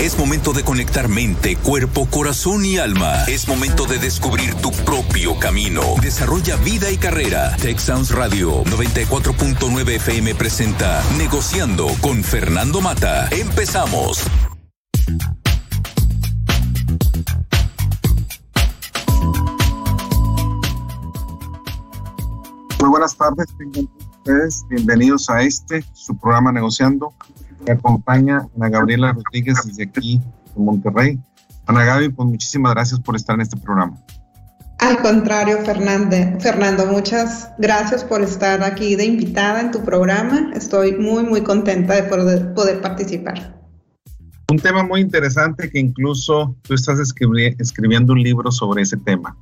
Es momento de conectar mente, cuerpo, corazón y alma. Es momento de descubrir tu propio camino. Desarrolla vida y carrera. Texans Radio 94.9 FM presenta Negociando con Fernando Mata. Empezamos. Muy buenas tardes, ustedes. Bienvenidos a este, su programa Negociando. Me acompaña Ana Gabriela Rodríguez desde aquí, en Monterrey. Ana Gaby, pues muchísimas gracias por estar en este programa. Al contrario, Fernando, Fernando, muchas gracias por estar aquí de invitada en tu programa. Estoy muy, muy contenta de poder, poder participar. Un tema muy interesante que incluso tú estás escribiendo un libro sobre ese tema.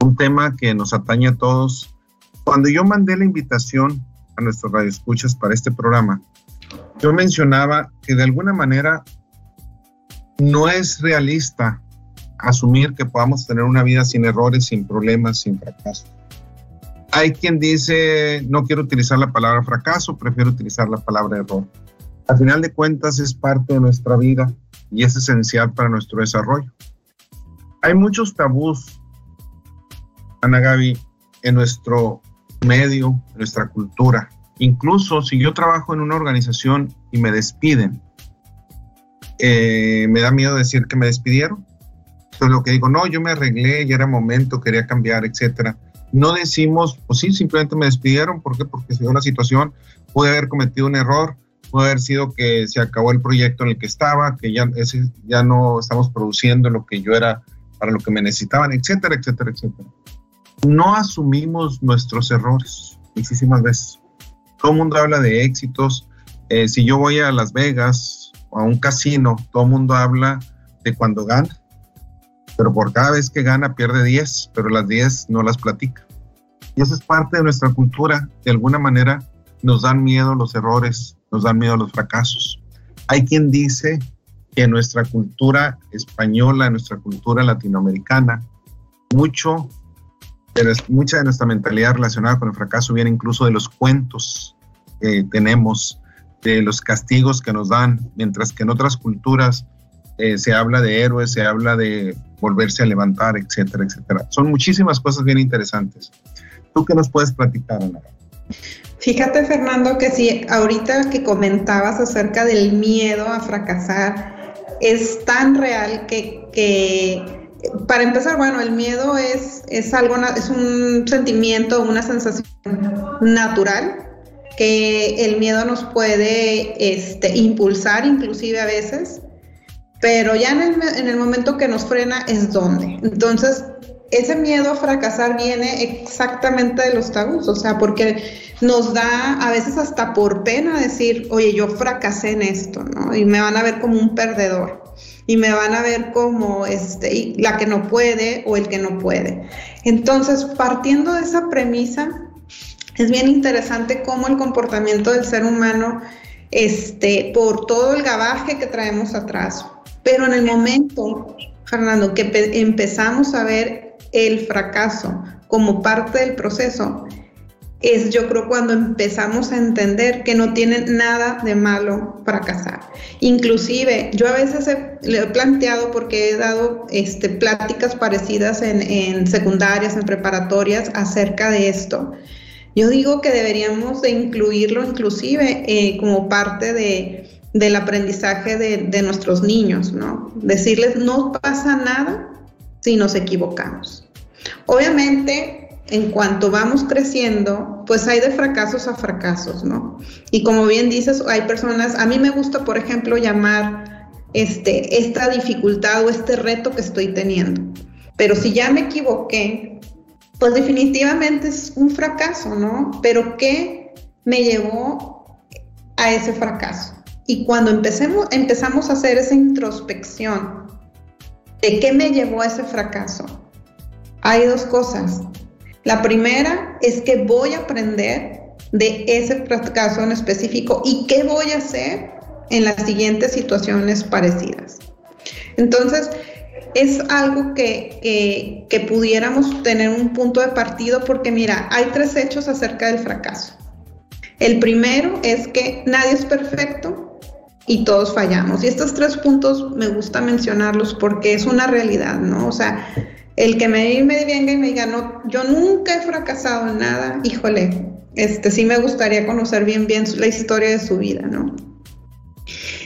Un tema que nos atañe a todos cuando yo mandé la invitación a nuestros radioescuchas para este programa, yo mencionaba que de alguna manera no es realista asumir que podamos tener una vida sin errores, sin problemas, sin fracaso. Hay quien dice, no quiero utilizar la palabra fracaso, prefiero utilizar la palabra error. Al final de cuentas es parte de nuestra vida y es esencial para nuestro desarrollo. Hay muchos tabús, Ana Gaby, en nuestro medio, nuestra cultura. Incluso si yo trabajo en una organización y me despiden, eh, me da miedo decir que me despidieron. Entonces lo que digo, no, yo me arreglé, ya era momento, quería cambiar, etcétera. No decimos, pues sí, simplemente me despidieron. ¿Por qué? Porque se dio una situación, pude haber cometido un error, puede haber sido que se acabó el proyecto en el que estaba, que ya, ya no estamos produciendo lo que yo era para lo que me necesitaban, etcétera, etcétera, etcétera no asumimos nuestros errores muchísimas veces. Todo el mundo habla de éxitos. Eh, si yo voy a Las Vegas o a un casino, todo el mundo habla de cuando gana. Pero por cada vez que gana pierde 10, pero las 10 no las platica. Y eso es parte de nuestra cultura. De alguna manera nos dan miedo los errores, nos dan miedo los fracasos. Hay quien dice que nuestra cultura española, nuestra cultura latinoamericana, mucho mucha de nuestra mentalidad relacionada con el fracaso viene incluso de los cuentos que tenemos, de los castigos que nos dan, mientras que en otras culturas eh, se habla de héroes, se habla de volverse a levantar, etcétera, etcétera. Son muchísimas cosas bien interesantes. ¿Tú qué nos puedes platicar, Ana? Fíjate, Fernando, que si ahorita que comentabas acerca del miedo a fracasar, es tan real que, que para empezar, bueno, el miedo es, es algo, es un sentimiento, una sensación natural que el miedo nos puede este, impulsar inclusive a veces, pero ya en el, en el momento que nos frena es donde. Entonces, ese miedo a fracasar viene exactamente de los tabús, o sea, porque nos da a veces hasta por pena decir, oye, yo fracasé en esto, ¿no? Y me van a ver como un perdedor y me van a ver como este, la que no puede o el que no puede. Entonces, partiendo de esa premisa, es bien interesante cómo el comportamiento del ser humano, este, por todo el gabaje que traemos atrás, pero en el momento, Fernando, que empezamos a ver el fracaso como parte del proceso, es yo creo cuando empezamos a entender que no tiene nada de malo fracasar. Inclusive yo a veces le he planteado porque he dado este, pláticas parecidas en, secundarias, en preparatorias acerca de esto. Yo digo que deberíamos de incluirlo inclusive eh, como parte de, del aprendizaje de, de nuestros niños, ¿no? Decirles no pasa nada si nos equivocamos. Obviamente en cuanto vamos creciendo, pues hay de fracasos a fracasos, ¿no? Y como bien dices, hay personas, a mí me gusta, por ejemplo, llamar este, esta dificultad o este reto que estoy teniendo. Pero si ya me equivoqué, pues definitivamente es un fracaso, ¿no? Pero ¿qué me llevó a ese fracaso? Y cuando empecemos, empezamos a hacer esa introspección de qué me llevó a ese fracaso, hay dos cosas. La primera es que voy a aprender de ese caso en específico y qué voy a hacer en las siguientes situaciones parecidas. Entonces, es algo que, que, pudiéramos tener un punto de partido porque mira, hay tres hechos acerca del fracaso. El primero es que nadie es perfecto y todos fallamos. Y estos tres puntos me gusta mencionarlos porque es una realidad, ¿no? O sea, el que me, me venga y me diga, no, yo nunca he fracasado en nada, híjole, este sí me gustaría conocer bien, bien la historia de su vida, ¿no?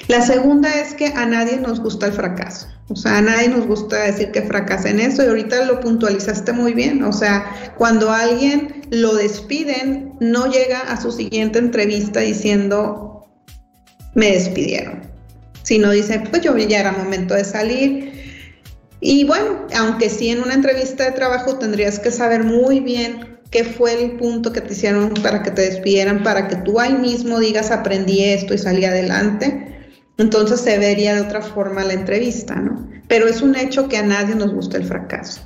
La segunda es que a nadie nos gusta el fracaso. O sea, a nadie nos gusta decir que fracasa en eso y ahorita lo puntualizaste muy bien. O sea, cuando alguien lo despiden, no llega a su siguiente entrevista diciendo, me despidieron. Sino dice, pues yo ya era momento de salir. Y bueno, aunque sí en una entrevista de trabajo tendrías que saber muy bien qué fue el punto que te hicieron para que te despidieran, para que tú ahí mismo digas, aprendí esto y salí adelante entonces se vería de otra forma la entrevista, ¿no? Pero es un hecho que a nadie nos gusta el fracaso.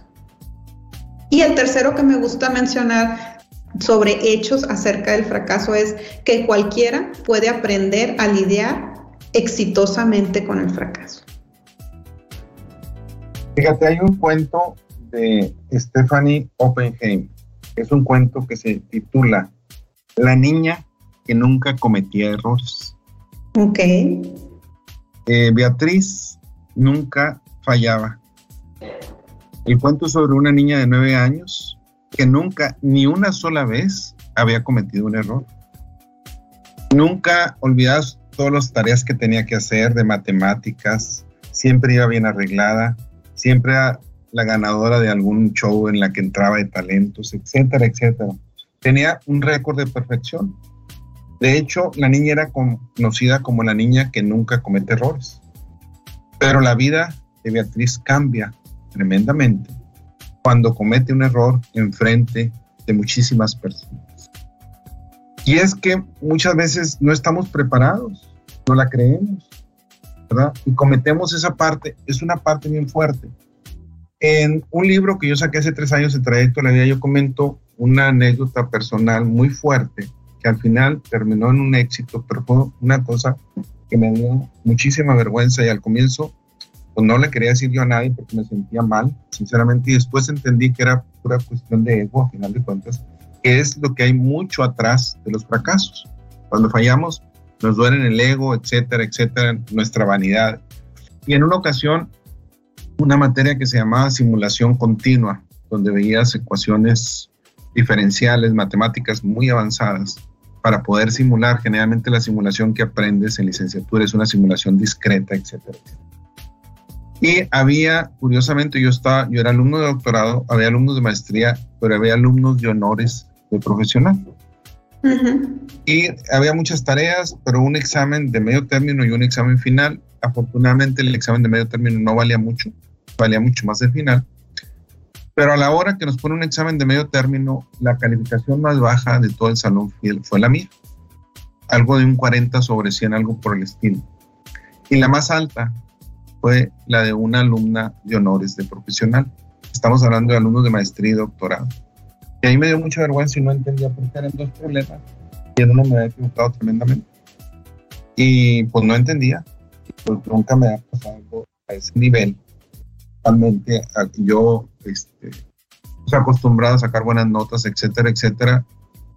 Y el tercero que me gusta mencionar sobre hechos acerca del fracaso es que cualquiera puede aprender a lidiar exitosamente con el fracaso. Fíjate, hay un cuento de Stephanie Oppenheim. Es un cuento que se titula La niña que nunca cometía errores. Ok. Eh, Beatriz nunca fallaba. El cuento sobre una niña de nueve años que nunca, ni una sola vez, había cometido un error. Nunca olvidaba todas las tareas que tenía que hacer de matemáticas, siempre iba bien arreglada, siempre la ganadora de algún show en la que entraba de talentos, etcétera, etcétera. Tenía un récord de perfección. De hecho, la niña era conocida como la niña que nunca comete errores. Pero la vida de Beatriz cambia tremendamente cuando comete un error en frente de muchísimas personas. Y es que muchas veces no estamos preparados, no la creemos, Y cometemos esa parte, es una parte bien fuerte. En un libro que yo saqué hace tres años, de trayecto de la vida, yo comento una anécdota personal muy fuerte que al final terminó en un éxito, pero fue una cosa que me dio muchísima vergüenza y al comienzo pues no le quería decir yo a nadie porque me sentía mal, sinceramente, y después entendí que era pura cuestión de ego, a final de cuentas, que es lo que hay mucho atrás de los fracasos. Cuando fallamos, nos duelen el ego, etcétera, etcétera, nuestra vanidad. Y en una ocasión, una materia que se llamaba simulación continua, donde veías ecuaciones diferenciales, matemáticas muy avanzadas, para poder simular. Generalmente la simulación que aprendes en licenciatura es una simulación discreta, etcétera. Y había, curiosamente, yo estaba, yo era alumno de doctorado, había alumnos de maestría, pero había alumnos de honores de profesional. Y había muchas tareas, pero un examen de medio término y un examen final. Afortunadamente el examen de medio término no valía mucho, valía mucho más el final. Pero a la hora que nos pone un examen de medio término, la calificación más baja de todo el salón fue la mía. Algo de un 40 sobre 100, algo por el estilo. Y la más alta fue la de una alumna de honores de profesional. Estamos hablando de alumnos de maestría y doctorado. Y ahí me dio mucha vergüenza y no entendía por qué eran dos problemas. Y en uno me había equivocado tremendamente. Y pues no entendía. Pues nunca me había pasado a ese nivel realmente yo este, pues, acostumbrado a sacar buenas notas, etcétera, etcétera.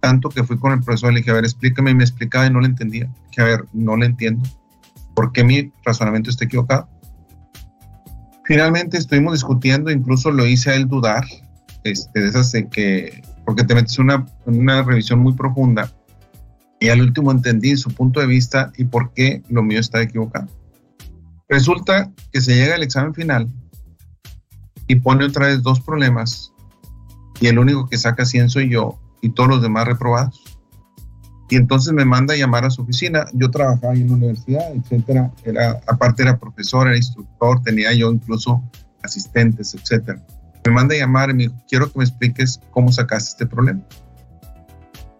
Tanto que fui con el profesor y le dije, a ver, explícame, y me explicaba y no le entendía. Que a ver, no le entiendo. ¿Por qué mi razonamiento está equivocado? Finalmente estuvimos discutiendo, incluso lo hice a él dudar, este, de esas de que, porque te metes una, una revisión muy profunda y al último entendí su punto de vista y por qué lo mío está equivocado. Resulta que se llega al examen final y pone otra vez dos problemas y el único que saca 100 soy yo y todos los demás reprobados. Y entonces me manda a llamar a su oficina. Yo trabajaba en la universidad, etcétera. Era, aparte era profesor, era instructor, tenía yo incluso asistentes, etcétera. Me manda a llamar y me dijo, quiero que me expliques cómo sacaste este problema.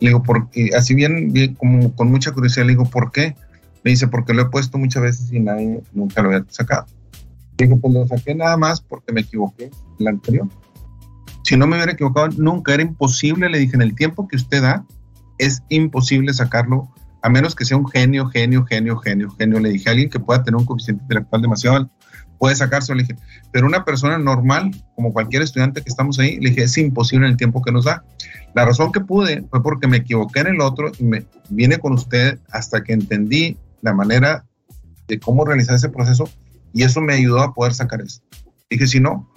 Le digo, porque así bien, bien, como con mucha curiosidad, le digo, ¿por qué? Me dice, porque lo he puesto muchas veces y nadie nunca lo había sacado. Digo, pues lo saqué nada más porque me equivoqué en la anterior. Si no me hubiera equivocado, nunca era imposible, le dije, en el tiempo que usted da, es imposible sacarlo, a menos que sea un genio, genio, genio, genio, genio. Le dije a alguien que pueda tener un coeficiente intelectual demasiado alto, puede sacárselo, le dije, pero una persona normal, como cualquier estudiante que estamos ahí, le dije, es imposible en el tiempo que nos da. La razón que pude fue porque me equivoqué en el otro y me vine con usted hasta que entendí la manera de cómo realizar ese proceso y eso me ayudó a poder sacar esto. Dije, si no,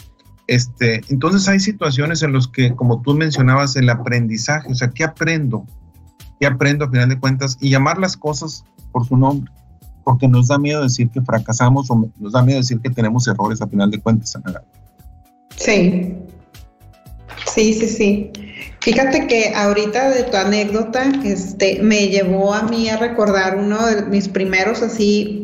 este, entonces hay situaciones en las que, como tú mencionabas, el aprendizaje, o sea, ¿qué aprendo? ¿Qué aprendo a final de cuentas? Y llamar las cosas por su nombre, porque nos da miedo decir que fracasamos o nos da miedo decir que tenemos errores a final de cuentas. Sí, sí, sí, sí. Fíjate que ahorita de tu anécdota, este, me llevó a mí a recordar uno de mis primeros así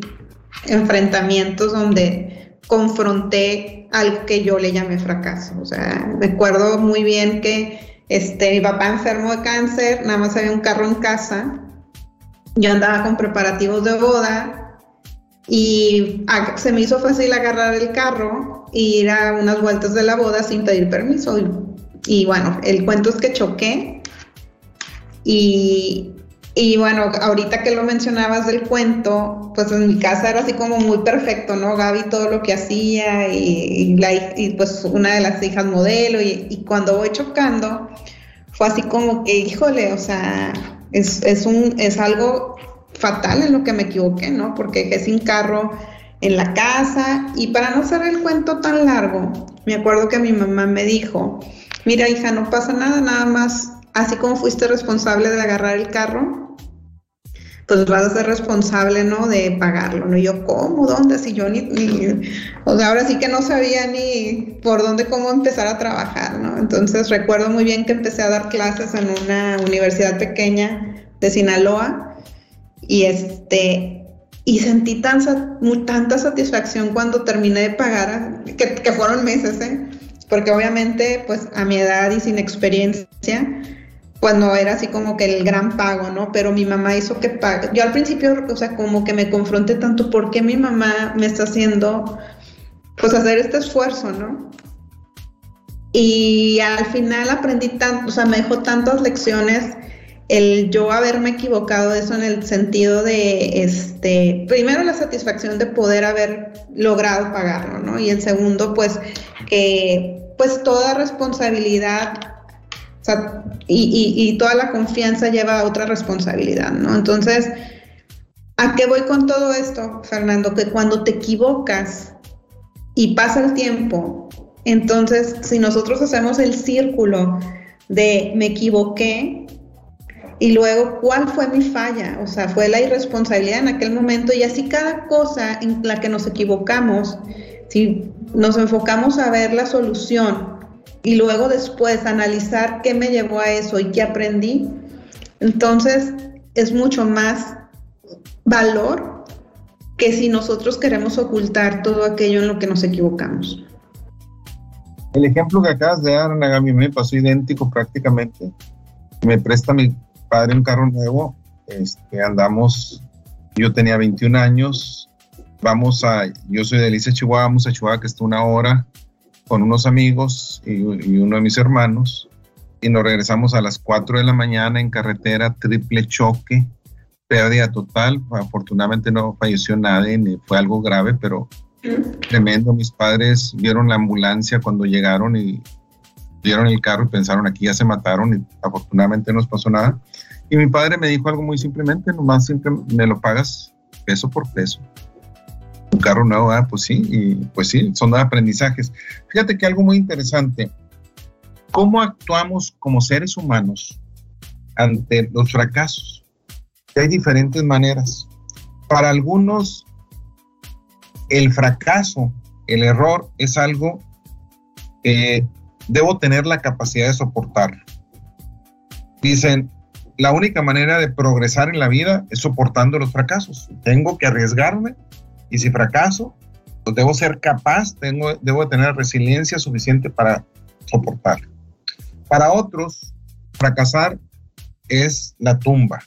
enfrentamientos donde confronté algo que yo le llamé fracaso. O sea, recuerdo muy bien que este, mi papá enfermo de cáncer, nada más había un carro en casa. Yo andaba con preparativos de boda y se me hizo fácil agarrar el carro e ir a unas vueltas de la boda sin pedir permiso. Y, y bueno, el cuento es que choqué y y bueno, ahorita que lo mencionabas del cuento, pues en mi casa era así como muy perfecto, ¿no? Gaby todo lo que hacía y, la, y pues una de las hijas modelo y, cuando voy chocando, fue así como que, híjole, o sea, es, es, un, es algo fatal en lo que me equivoqué, ¿no? Porque dejé sin carro en la casa y para no hacer el cuento tan largo, me acuerdo que mi mamá me dijo, mira hija, no pasa nada, nada más así como fuiste responsable de agarrar el carro, pues vas a ser responsable, ¿no? De pagarlo, ¿no? yo, ¿cómo? ¿Dónde? Si yo ni, o sea, ahora sí que no sabía ni por dónde, cómo empezar a trabajar, ¿no? Entonces recuerdo muy bien que empecé a dar clases en una universidad pequeña de Sinaloa y este, y sentí tan, tanta satisfacción cuando terminé de pagar, que, que fueron meses, ¿eh? Porque obviamente, pues a mi edad y sin experiencia, no era así como que el gran pago, ¿no? Pero mi mamá hizo que pague. Yo al principio, o sea, como que me confronté tanto, ¿por qué mi mamá me está haciendo, pues, hacer este esfuerzo, ¿no? Y al final aprendí tanto, o sea, me dejó tantas lecciones el yo haberme equivocado eso en el sentido de, este, primero la satisfacción de poder haber logrado pagarlo, ¿no? Y el segundo, pues, que, pues, toda responsabilidad y, toda la confianza lleva a otra responsabilidad, ¿no? Entonces, ¿a qué voy con todo esto, Fernando? Que cuando te equivocas y pasa el tiempo, entonces, si nosotros hacemos el círculo de me equivoqué y luego cuál fue mi falla, o sea, fue la irresponsabilidad en aquel momento y así cada cosa en la que nos equivocamos, si nos enfocamos a ver la solución y luego después analizar qué me llevó a eso y qué aprendí, entonces es mucho más valor que si nosotros queremos ocultar todo aquello en lo que nos equivocamos. El ejemplo que acabas de dar, Nagami, me pasó idéntico prácticamente. Me presta mi padre un carro nuevo, este, andamos, yo tenía 21 años, vamos a, yo soy de Alicia, Chihuahua, vamos a Chihuahua, que está una hora, con unos amigos y, uno de mis hermanos y nos regresamos a las 4 de la mañana en carretera, triple choque, pérdida total. Afortunadamente no falleció nadie, ni fue algo grave, pero tremendo. Mis padres vieron la ambulancia cuando llegaron y vieron el carro y pensaron aquí ya se mataron y afortunadamente no nos pasó nada. Y mi padre me dijo algo muy simplemente, nomás siempre me lo pagas peso por peso un carro nuevo, ah, pues sí, y pues sí, son aprendizajes. Fíjate que algo muy interesante, ¿cómo actuamos como seres humanos ante los fracasos? Hay diferentes maneras. Para algunos, el fracaso, el error es algo que debo tener la capacidad de soportar. Dicen, la única manera de progresar en la vida es soportando los fracasos. Tengo que arriesgarme y si fracaso, pues debo ser capaz, tengo, debo tener resiliencia suficiente para soportar. Para otros, fracasar es la tumba.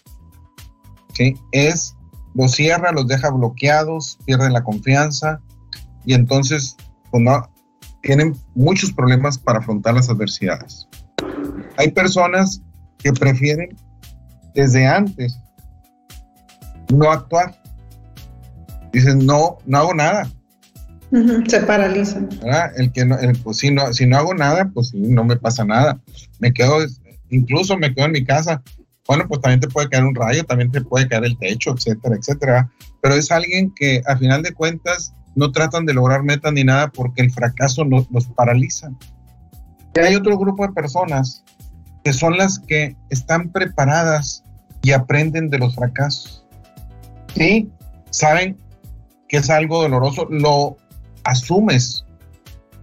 ¿sí? Es, los cierra, los deja bloqueados, pierden la confianza y entonces pues tienen muchos problemas para afrontar las adversidades. Hay personas que prefieren desde antes no actuar dicen, no, no hago nada. Se paralizan. El que no, pues si no, si no hago nada, pues no me pasa nada. Me quedo, incluso me quedo en mi casa bueno, pues también te puede caer un rayo, también te puede caer el techo, etcétera, etcétera. Pero es alguien que a final de cuentas no tratan de lograr metas ni nada porque el fracaso los, los paraliza. Y hay otro grupo de personas que son las que están preparadas y aprenden de los fracasos. Sí, saben que es algo doloroso, lo asumes,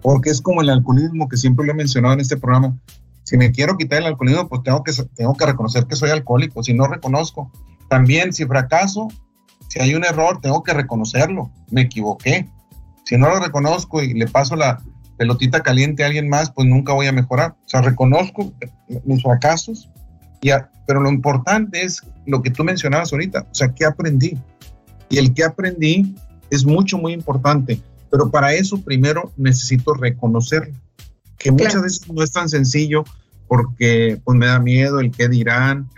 porque es como el alcoholismo que siempre lo he mencionado en este programa. Si me quiero quitar el alcoholismo, pues tengo que, tengo que reconocer que soy alcohólico. Si no reconozco, también si fracaso, si hay un error, tengo que reconocerlo. Me equivoqué. Si no lo reconozco y le paso la pelotita caliente a alguien más, pues nunca voy a mejorar. O sea, reconozco mis fracasos, pero lo importante es lo que tú mencionabas ahorita. O sea, ¿qué aprendí? Y el que aprendí es mucho, muy importante. Pero para eso primero necesito reconocerlo que muchas veces no es tan sencillo porque pues me da miedo el qué dirán,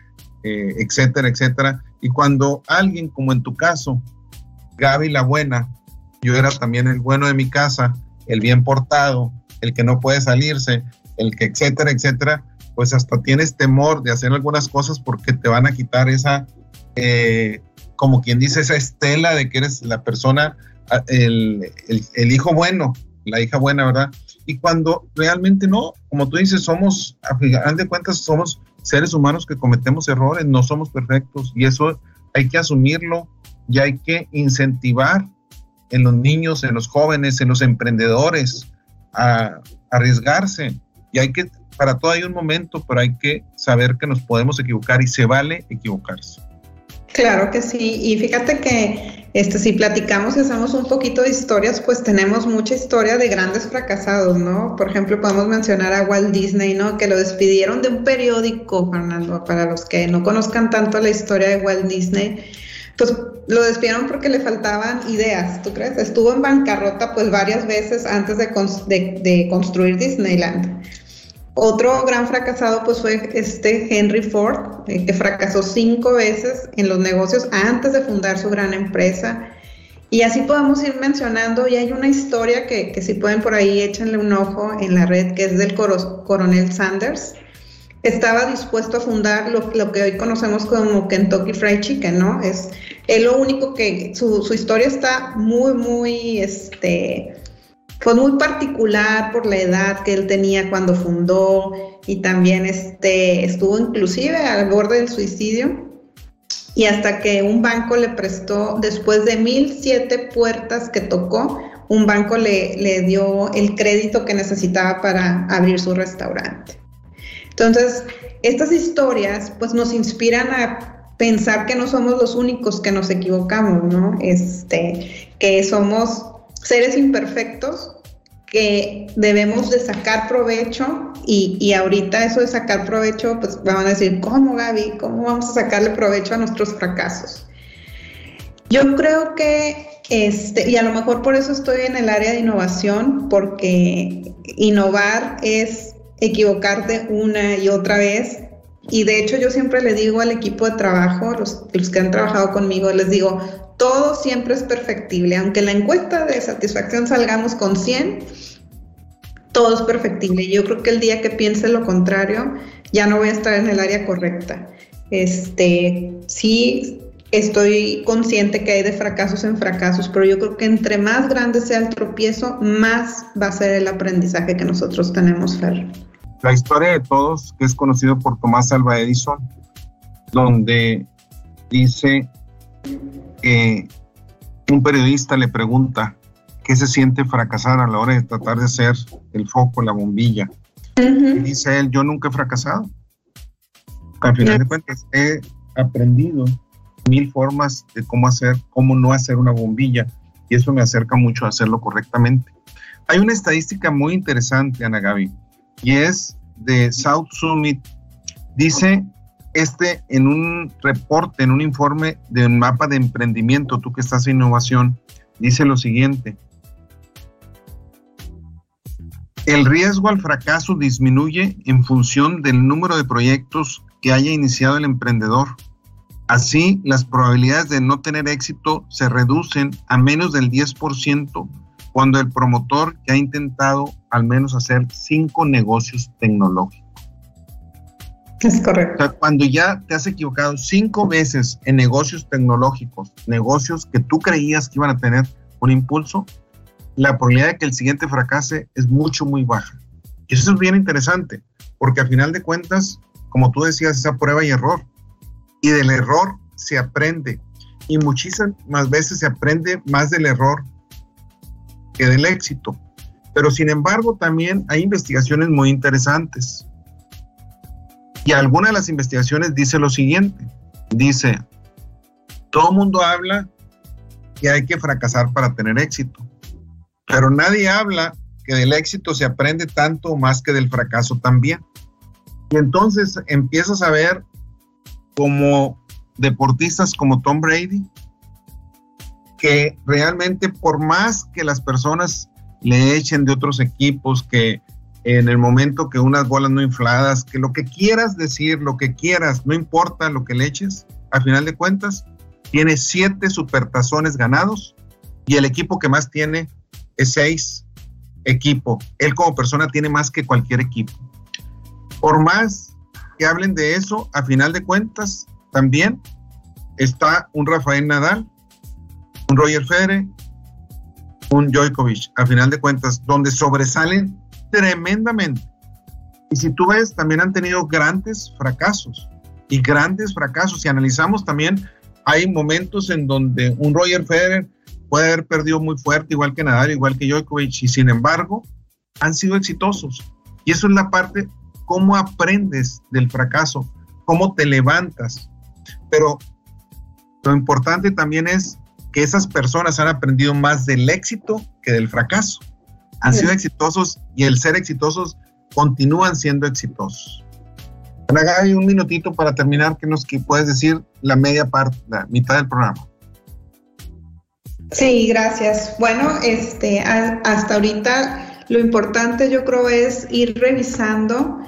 eh, etcétera, etcétera. Y cuando alguien, como en tu caso, Gaby la buena, yo era también el bueno de mi casa, el bien portado, el que no puede salirse, el que etcétera, etcétera, pues hasta tienes temor de hacer algunas cosas porque te van a quitar esa, eh, como quien dice, esa estela de que eres la persona, el, el hijo bueno, la hija buena, ¿verdad? y cuando realmente no, como tú dices, somos, a final de cuentas, somos seres humanos que cometemos errores, no somos perfectos y eso hay que asumirlo y hay que incentivar en los niños, en los jóvenes, en los emprendedores a, arriesgarse y hay que, para todo hay un momento, pero hay que saber que nos podemos equivocar y se vale equivocarse. Claro que sí, y fíjate que este, si platicamos y hacemos un poquito de historias, pues tenemos mucha historia de grandes fracasados, ¿no? Por ejemplo, podemos mencionar a Walt Disney, ¿no? Que lo despidieron de un periódico, Fernando, para los que no conozcan tanto la historia de Walt Disney, pues lo despidieron porque le faltaban ideas, ¿tú crees? Estuvo en bancarrota pues varias veces antes de, de construir Disneyland. Otro gran fracasado pues fue este Henry Ford, eh, que fracasó cinco veces en los negocios antes de fundar su gran empresa. Y así podemos ir mencionando, y hay una historia que, que si pueden por ahí échenle un ojo en la red, que es del coronel Sanders. Estaba dispuesto a fundar lo, lo, que hoy conocemos como Kentucky Fried Chicken, ¿no? Es, es lo único que, su, su historia está muy, muy, este, fue muy particular por la edad que él tenía cuando fundó y también este, estuvo inclusive al borde del suicidio. Y hasta que un banco le prestó, después de mil siete puertas que tocó, un banco le, le dio el crédito que necesitaba para abrir su restaurante. Entonces, estas historias pues nos inspiran a pensar que no somos los únicos que nos equivocamos, ¿no? Este, que somos seres imperfectos que debemos de sacar provecho y, y, ahorita eso de sacar provecho, pues van a decir, ¿cómo Gaby? ¿Cómo vamos a sacarle provecho a nuestros fracasos? Yo creo que, este, y a lo mejor por eso estoy en el área de innovación, porque innovar es equivocarte una y otra vez. Y de hecho yo siempre le digo al equipo de trabajo, los, que han trabajado conmigo, les digo, todo siempre es perfectible. Aunque en la encuesta de satisfacción salgamos con 100, todo es perfectible. Yo creo que el día que piense lo contrario, ya no voy a estar en el área correcta. Este, sí, estoy consciente que hay de fracasos en fracasos, pero yo creo que entre más grande sea el tropiezo, más va a ser el aprendizaje que nosotros tenemos, Fer. La historia de todos, que es conocido por Tomás Alva Edison, donde dice un periodista le pregunta qué se siente fracasar a la hora de tratar de ser el foco, la bombilla. y dice él, yo nunca he fracasado. Al final de cuentas, he aprendido mil formas de cómo hacer, cómo no hacer una bombilla, y eso me acerca mucho a hacerlo correctamente. Hay una estadística muy interesante, Ana Gaby, y es de South Summit. Dice este en un reporte, en un informe de un mapa de emprendimiento, tú que estás en innovación, dice lo siguiente. El riesgo al fracaso disminuye en función del número de proyectos que haya iniciado el emprendedor. Así, las probabilidades de no tener éxito se reducen a menos del 10% cuando el promotor ya ha intentado al menos hacer cinco negocios tecnológicos. Es correcto. cuando ya te has equivocado cinco veces en negocios tecnológicos, negocios que tú creías que iban a tener un impulso, la probabilidad de que el siguiente fracase es mucho, muy baja. Y eso es bien interesante, porque al final de cuentas, como tú decías, esa prueba y error. Y del error se aprende. Y muchísimas veces se aprende más del error que del éxito. Pero sin embargo, también hay investigaciones muy interesantes. Y alguna de las investigaciones dice lo siguiente. Dice, todo el mundo habla que hay que fracasar para tener éxito, pero nadie habla que del éxito se aprende tanto más que del fracaso también. Y entonces empiezas a ver como deportistas como Tom Brady, que realmente por más que las personas le echen de otros equipos, que en el momento que unas bolas no infladas, que lo que quieras decir, lo que quieras, no importa lo que le eches, al final de cuentas, tiene siete supertazones ganados y el equipo que más tiene es seis equipo. Él como persona tiene más que cualquier equipo. Por más que hablen de eso, a final de cuentas, también está un Rafael Nadal, un Roger Federer, un Djokovic, a final de cuentas, donde sobresalen tremendamente. Y si tú ves, también han tenido grandes fracasos y grandes fracasos. Si analizamos también, hay momentos en donde un Roger Federer puede haber perdido muy fuerte, igual que Nadal, igual que Djokovic, y sin embargo, han sido exitosos. Y eso es la parte, cómo aprendes del fracaso, cómo te levantas. Pero lo importante también es que esas personas han aprendido más del éxito que del fracaso han sido exitosos y el ser exitosos continúan siendo exitosos. Ana Gaby, un minutito para terminar, ¿qué nos puedes decir la media parte, la mitad del programa? Sí, gracias. Bueno, este, hasta ahorita lo importante yo creo es ir revisando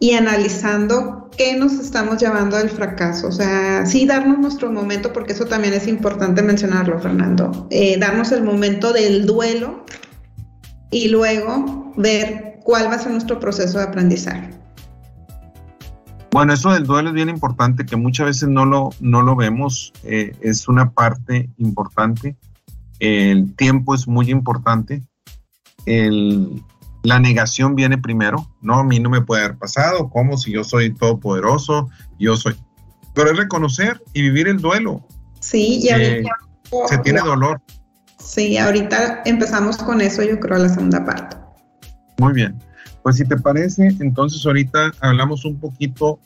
y analizando qué nos estamos llevando al fracaso. O sea, sí darnos nuestro momento, porque eso también es importante mencionarlo, Fernando. Eh, darnos el momento del duelo y luego ver cuál va a ser nuestro proceso de aprendizaje. Bueno, eso del duelo es bien importante, que muchas veces no lo, no lo vemos, eh, es una parte importante. El tiempo es muy importante. La negación viene primero, no, a mí no me puede haber pasado, como si yo soy todopoderoso, yo soy... Pero es reconocer y vivir el duelo. Sí, y eh, se tiene dolor. Sí, ahorita empezamos con eso, yo creo, la segunda parte. Muy bien. Pues si te parece, entonces ahorita hablamos un poquito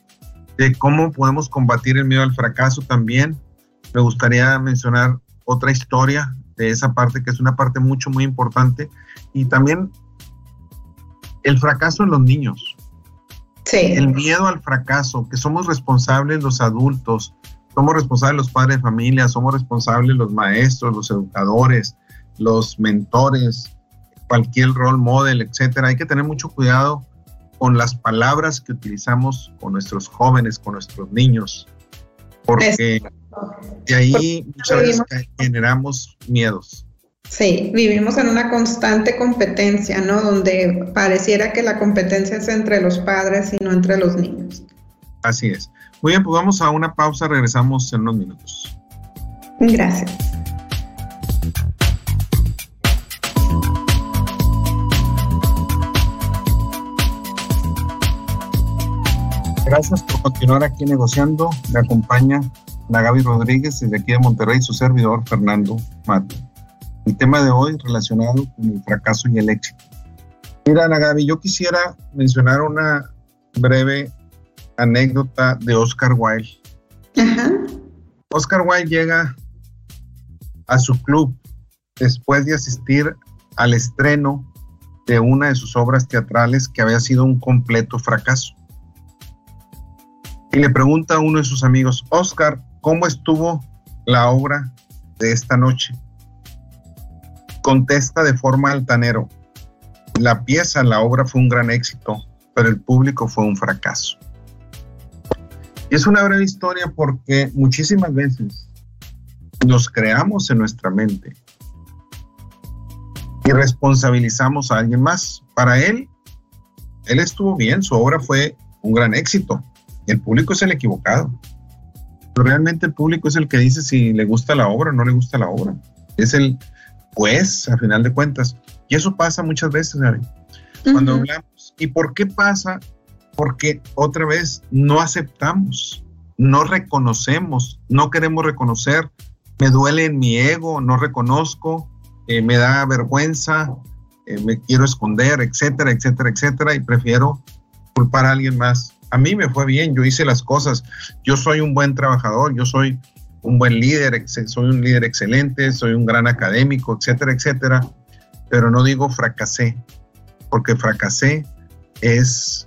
de cómo podemos combatir el miedo al fracaso también. Me gustaría mencionar otra historia de esa parte, que es una parte mucho, muy importante. Y también el fracaso en los niños. Sí. El miedo al fracaso, que somos responsables los adultos, somos responsables los padres de familia, somos responsables los maestros, los educadores, los mentores, cualquier role model, etcétera. Hay que tener mucho cuidado con las palabras que utilizamos con nuestros jóvenes, con nuestros niños, porque de ahí muchas veces generamos miedos. Sí, vivimos en una constante competencia, ¿no? Donde pareciera que la competencia es entre los padres y no entre los niños. Así es. Muy bien, pues vamos a una pausa, regresamos en unos minutos. Gracias. Gracias por continuar aquí negociando. Me acompaña la Gaby Rodríguez desde aquí de Monterrey, su servidor Fernando Mato. El tema de hoy relacionado con el fracaso y el éxito. Mira, Ana Gaby, yo quisiera mencionar una breve anécdota de Oscar Wilde. Oscar Wilde llega a su club después de asistir al estreno de una de sus obras teatrales que había sido un completo fracaso. Y le pregunta a uno de sus amigos, Oscar, ¿cómo estuvo la obra de esta noche? Contesta de forma altanero, la pieza, la obra fue un gran éxito, pero el público fue un fracaso. Es una breve historia porque muchísimas veces nos creamos en nuestra mente y responsabilizamos a alguien más. Para él, él estuvo bien, su obra fue un gran éxito, el público es el equivocado. Realmente el público es el que dice si le gusta la obra o no le gusta la obra. Es el juez, a final de cuentas. Y eso pasa muchas veces, Gaby. Cuando hablamos. ¿Y por qué pasa? Porque otra vez no aceptamos, no reconocemos, no queremos reconocer. Me duele en mi ego, no reconozco, eh, me da vergüenza, eh, me quiero esconder, etcétera, etcétera, etcétera, y prefiero culpar a alguien más. A mí me fue bien, yo hice las cosas, yo soy un buen trabajador, yo soy un buen líder, soy un líder excelente, soy un gran académico, etcétera, etcétera, pero no digo fracasé, porque fracasé es,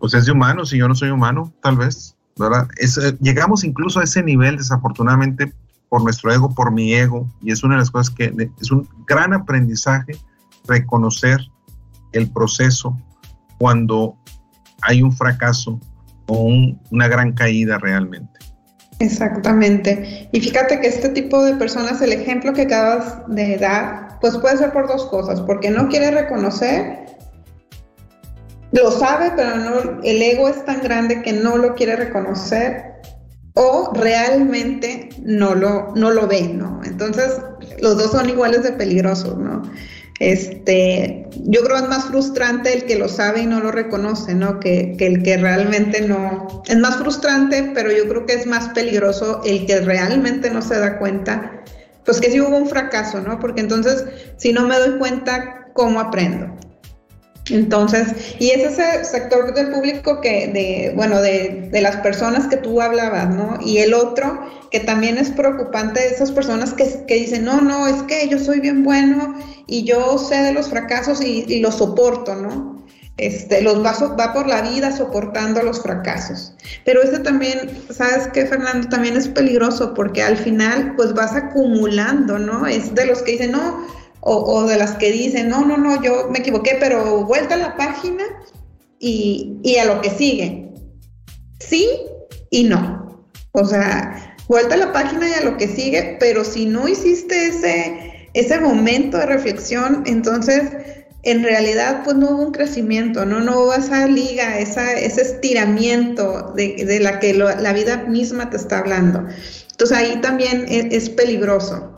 pues es de humanos y yo no soy humano, tal vez, ¿verdad? Eh, llegamos incluso a ese nivel, desafortunadamente, por nuestro ego, por mi ego, y es una de las cosas que es un gran aprendizaje reconocer el proceso cuando hay un fracaso o una gran caída realmente. Exactamente. Y fíjate que este tipo de personas, el ejemplo que acabas de dar, pues puede ser por dos cosas, porque no quiere reconocer, lo sabe, pero no, el ego es tan grande que no lo quiere reconocer o realmente no lo, no lo ve, ¿no? Entonces, los dos son iguales de peligrosos, ¿no? Este, yo creo que es más frustrante el que lo sabe y no lo reconoce, ¿no? Que, el que realmente no. Es más frustrante, pero yo creo que es más peligroso el que realmente no se da cuenta, pues que sí hubo un fracaso, ¿no? Porque entonces, si no me doy cuenta, ¿cómo aprendo? Entonces, y es ese sector del público que, de, bueno, de, las personas que tú hablabas, ¿no? Y el otro, que también es preocupante, esas personas que, que dicen, no, no, es que yo soy bien bueno y yo sé de los fracasos y, y los soporto, ¿no? Este, los va, va, por la vida soportando los fracasos. Pero ese también, ¿sabes qué, Fernando? También es peligroso porque al final, pues vas acumulando, ¿no? Es de los que dicen, no, o, de las que dicen, no, no, no, yo me equivoqué, pero vuelta a la página y, y a lo que sigue. Sí y no. O sea, vuelta a la página y a lo que sigue, pero si no hiciste ese, ese momento de reflexión, entonces en realidad pues no hubo un crecimiento, no, no hubo esa liga, esa, ese estiramiento de, de la que la vida misma te está hablando. Entonces ahí también es, es peligroso.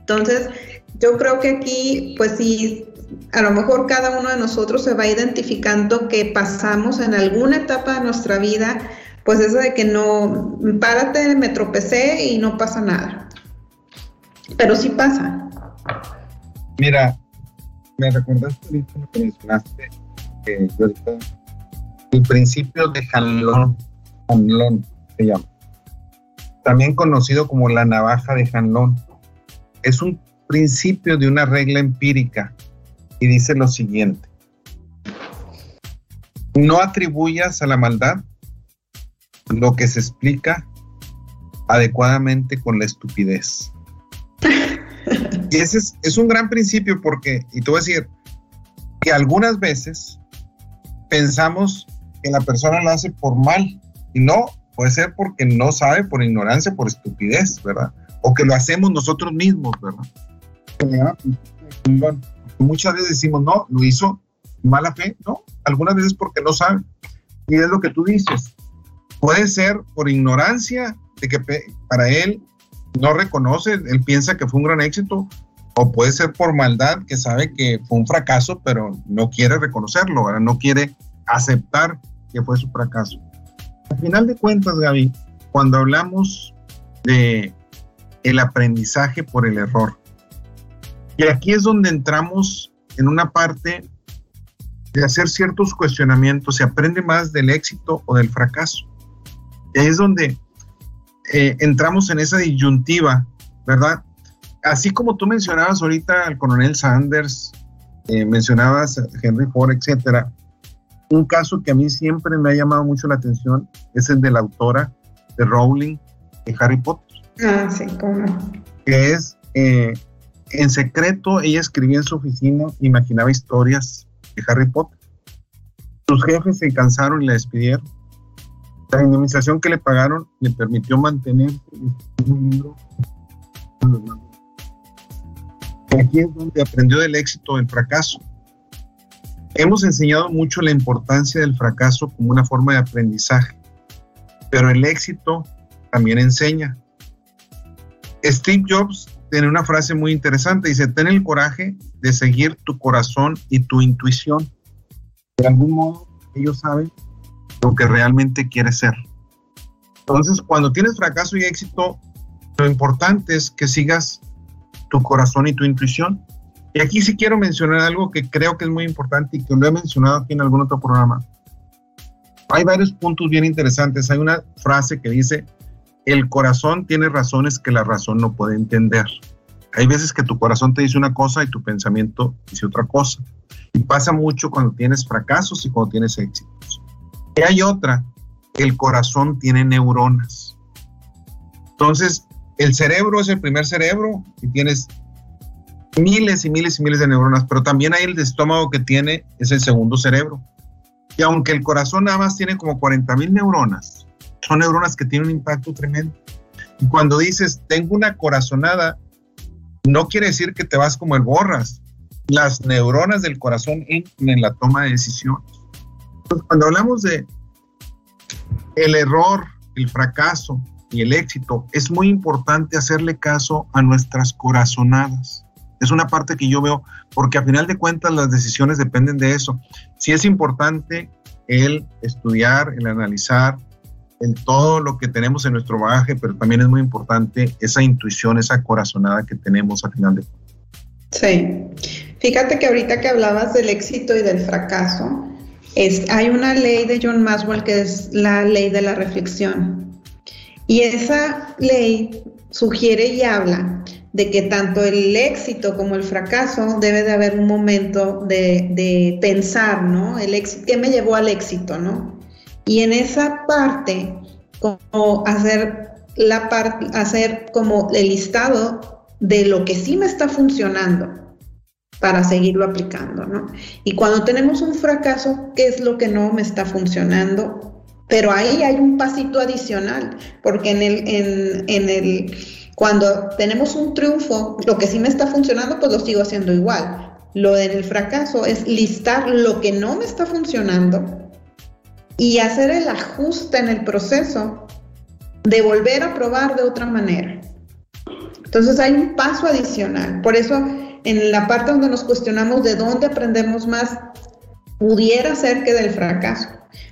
Entonces, yo creo que aquí, pues sí, a lo mejor cada uno de nosotros se va identificando que pasamos en alguna etapa de nuestra vida, pues eso de que no, párate, me tropecé y no pasa nada. Pero sí pasa. Mira, me recordaste ahorita lo que mencionaste, que yo el principio de Hanlon, Hanlon se llama, también conocido como la navaja de Hanlon. Es un principio de una regla empírica y dice lo siguiente. No atribuyas a la maldad lo que se explica adecuadamente con la estupidez. Y ese es, un gran principio porque, y te voy a decir, que algunas veces pensamos que la persona lo hace por mal y no, puede ser porque no sabe, por ignorancia, por estupidez, ¿verdad? O que lo hacemos nosotros mismos, ¿verdad? Muchas veces decimos, no, lo hizo mala fe, ¿no? Algunas veces porque no sabe. Y es lo que tú dices. Puede ser por ignorancia de que para él no reconoce, él piensa que fue un gran éxito, o puede ser por maldad que sabe que fue un fracaso, pero no quiere reconocerlo, no quiere aceptar que fue su fracaso. Al final de cuentas, Gaby, cuando hablamos de el aprendizaje por el error, y aquí es donde entramos en una parte de hacer ciertos cuestionamientos, se aprende más del éxito o del fracaso. Y ahí es donde eh, entramos en esa disyuntiva, ¿verdad? Así como tú mencionabas ahorita al coronel Sanders, eh, mencionabas a Henry Ford, etcétera, un caso que a mí siempre me ha llamado mucho la atención es el de la autora de Rowling de Harry Potter. Ah, sí, cómo Que es eh, en secreto ella escribía en su oficina, imaginaba historias de Harry Potter. Sus jefes se cansaron y la despidieron. La indemnización que le pagaron le permitió mantener un libro. Aquí es donde aprendió del éxito del fracaso. Hemos enseñado mucho la importancia del fracaso como una forma de aprendizaje. pero el éxito también enseña. Steve Jobs tiene una frase muy interesante, dice, ten el coraje de seguir tu corazón y tu intuición. De algún modo, ellos saben lo que realmente quieres ser. Entonces, cuando tienes fracaso y éxito, lo importante es que sigas tu corazón y tu intuición. Y aquí sí quiero mencionar algo que creo que es muy importante y que lo he mencionado aquí en algún otro programa. Hay varios puntos bien interesantes. Hay una frase que dice, el corazón tiene razones que la razón no puede entender. Hay veces que tu corazón te dice una cosa y tu pensamiento dice otra cosa. Y pasa mucho cuando tienes fracasos y cuando tienes éxitos. Y hay otra, el corazón tiene neuronas. Entonces, el cerebro es el primer cerebro y tienes miles y miles y miles de neuronas, pero también hay el estómago que tiene, es el segundo cerebro. Y aunque el corazón nada más tiene como 40 mil neuronas, son neuronas que tienen un impacto tremendo. Y cuando dices, tengo una corazonada, no quiere decir que te vas como el borras. Las neuronas del corazón entran en la toma de decisiones. Entonces, cuando hablamos de el error, el fracaso y el éxito, es muy importante hacerle caso a nuestras corazonadas. Es una parte que yo veo, porque a final de cuentas las decisiones dependen de eso. Sí es importante el estudiar, el analizar, todo lo que tenemos en nuestro bagaje, pero también es muy importante esa intuición, esa corazonada que tenemos a final de cuentas. Sí. Fíjate que ahorita que hablabas del éxito y del fracaso, es, hay una ley de John Maxwell que es la ley de la reflexión. Y esa ley sugiere y habla de que tanto el éxito como el fracaso debe de haber un momento de, pensar, ¿no? El éxito, ¿Qué me llevó al éxito, no? Y en esa parte, como hacer, la parte, hacer como el listado de lo que sí me está funcionando para seguirlo aplicando, ¿no? Y cuando tenemos un fracaso, ¿qué es lo que no me está funcionando? Pero ahí hay un pasito adicional, porque en el, en, en el cuando tenemos un triunfo, lo que sí me está funcionando, pues lo sigo haciendo igual. Lo del fracaso es listar lo que no me está funcionando y hacer el ajuste en el proceso de volver a probar de otra manera. Entonces hay un paso adicional. Por eso en la parte donde nos cuestionamos de dónde aprendemos más, pudiera ser que del fracaso.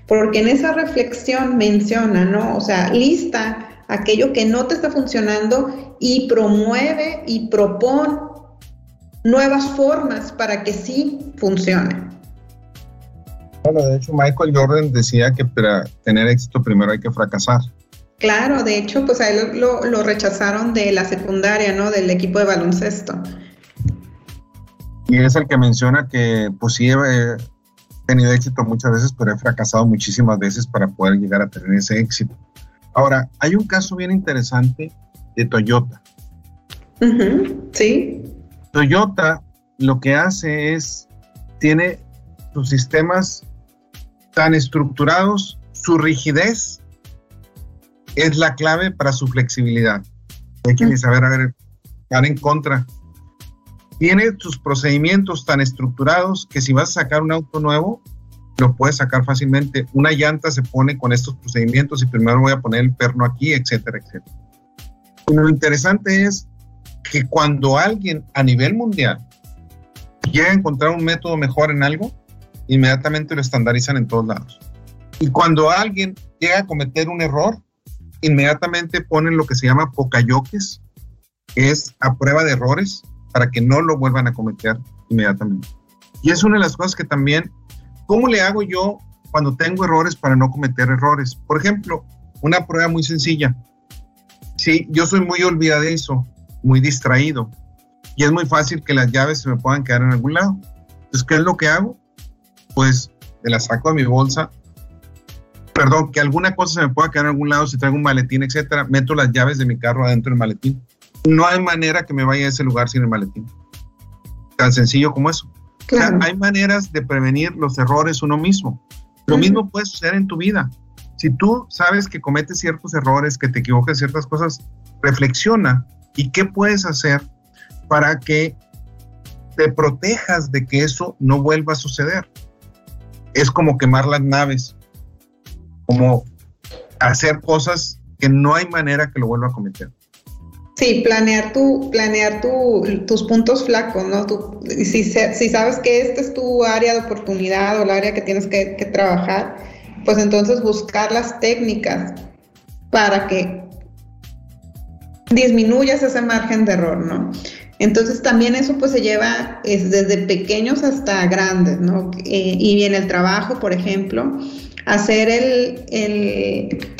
Porque en esa reflexión menciona, ¿no? O sea, lista aquello que no te está funcionando y promueve y propone nuevas formas para que sí funcione. Bueno, de hecho Michael Jordan decía que para tener éxito primero hay que fracasar. Claro, de hecho, pues a él lo, lo rechazaron de la secundaria, ¿no? Del equipo de baloncesto. Y es el que menciona que pues sí he tenido éxito muchas veces, pero he fracasado muchísimas veces para poder llegar a tener ese éxito. Ahora, hay un caso bien interesante de Toyota. sí. Toyota lo que hace es, tiene sus sistemas tan estructurados, su rigidez es la clave para su flexibilidad. Hay que saber, a ver, estar en contra. Tiene sus procedimientos tan estructurados que si vas a sacar un auto nuevo, lo puedes sacar fácilmente. Una llanta se pone con estos procedimientos y primero voy a poner el perno aquí, etcétera, etcétera. Y lo interesante es que cuando alguien a nivel mundial llega a encontrar un método mejor en algo, inmediatamente lo estandarizan en todos lados. Y cuando alguien llega a cometer un error, inmediatamente ponen lo que se llama pocayoques, que es a prueba de errores para que no lo vuelvan a cometer inmediatamente. Y es una de las cosas que también ¿Cómo le hago yo cuando tengo errores para no cometer errores? Por ejemplo, una prueba muy sencilla. Sí, yo soy muy olvidadizo, muy distraído y es muy fácil que las llaves se me puedan quedar en algún lado. Entonces, ¿qué es lo que hago? Pues me las saco de mi bolsa. Perdón, que alguna cosa se me pueda quedar en algún lado, si traigo un maletín, etcétera, meto las llaves de mi carro adentro del maletín. No hay manera que me vaya a ese lugar sin el maletín. Tan sencillo como eso hay maneras de prevenir los errores uno mismo. Lo mismo puede suceder en tu vida. Si tú sabes que cometes ciertos errores, que te equivocas ciertas cosas, reflexiona y qué puedes hacer para que te protejas de que eso no vuelva a suceder. Es como quemar las naves, como hacer cosas que no hay manera que lo vuelva a cometer. Sí, planear tu, planear tu, tus puntos flacos, ¿no? si, si, sabes que esta es tu área de oportunidad o el área que tienes que, que trabajar, pues entonces buscar las técnicas para que disminuyas ese margen de error, ¿no? Entonces también eso pues se lleva es desde pequeños hasta grandes, ¿no? Eh, y en el trabajo, por ejemplo, hacer el, el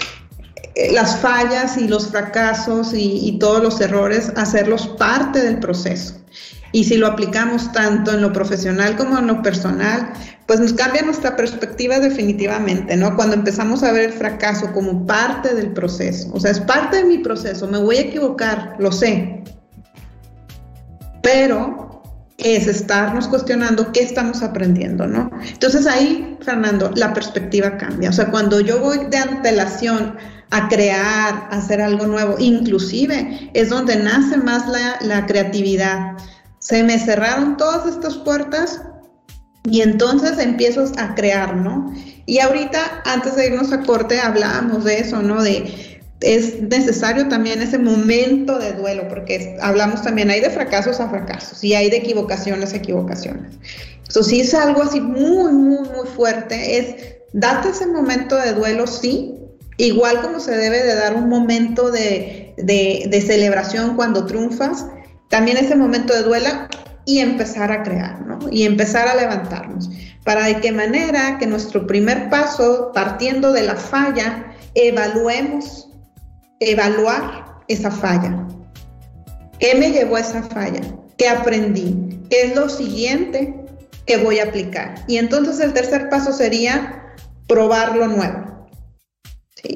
las fallas y los fracasos y, y, todos los errores, hacerlos parte del proceso. Y si lo aplicamos tanto en lo profesional como en lo personal, pues nos cambia nuestra perspectiva definitivamente, ¿no? Cuando empezamos a ver el fracaso como parte del proceso, o sea, es parte de mi proceso, me voy a equivocar, lo sé, pero es estarnos cuestionando qué estamos aprendiendo, ¿no? Entonces ahí, Fernando, la perspectiva cambia, o sea, cuando yo voy de antelación a crear, a hacer algo nuevo, inclusive es donde nace más la, la creatividad. Se me cerraron todas estas puertas, y entonces empiezo a crear, ¿no? Y ahorita, antes de irnos a corte, hablábamos de eso, ¿no? De es necesario también ese momento de duelo, porque hablamos también, hay de fracasos a fracasos y hay de equivocaciones a equivocaciones. Eso sí es algo así muy, muy, muy fuerte, es date ese momento de duelo, sí, igual como se debe de dar un momento de, de, de celebración cuando triunfas, también ese momento de duelo y empezar a crear, ¿no? Y empezar a levantarnos. ¿Para de qué manera que nuestro primer paso, partiendo de la falla, evaluemos, evaluar esa falla? ¿Qué me llevó a esa falla? ¿Qué aprendí? ¿Qué es lo siguiente que voy a aplicar? Y entonces el tercer paso sería probar lo nuevo.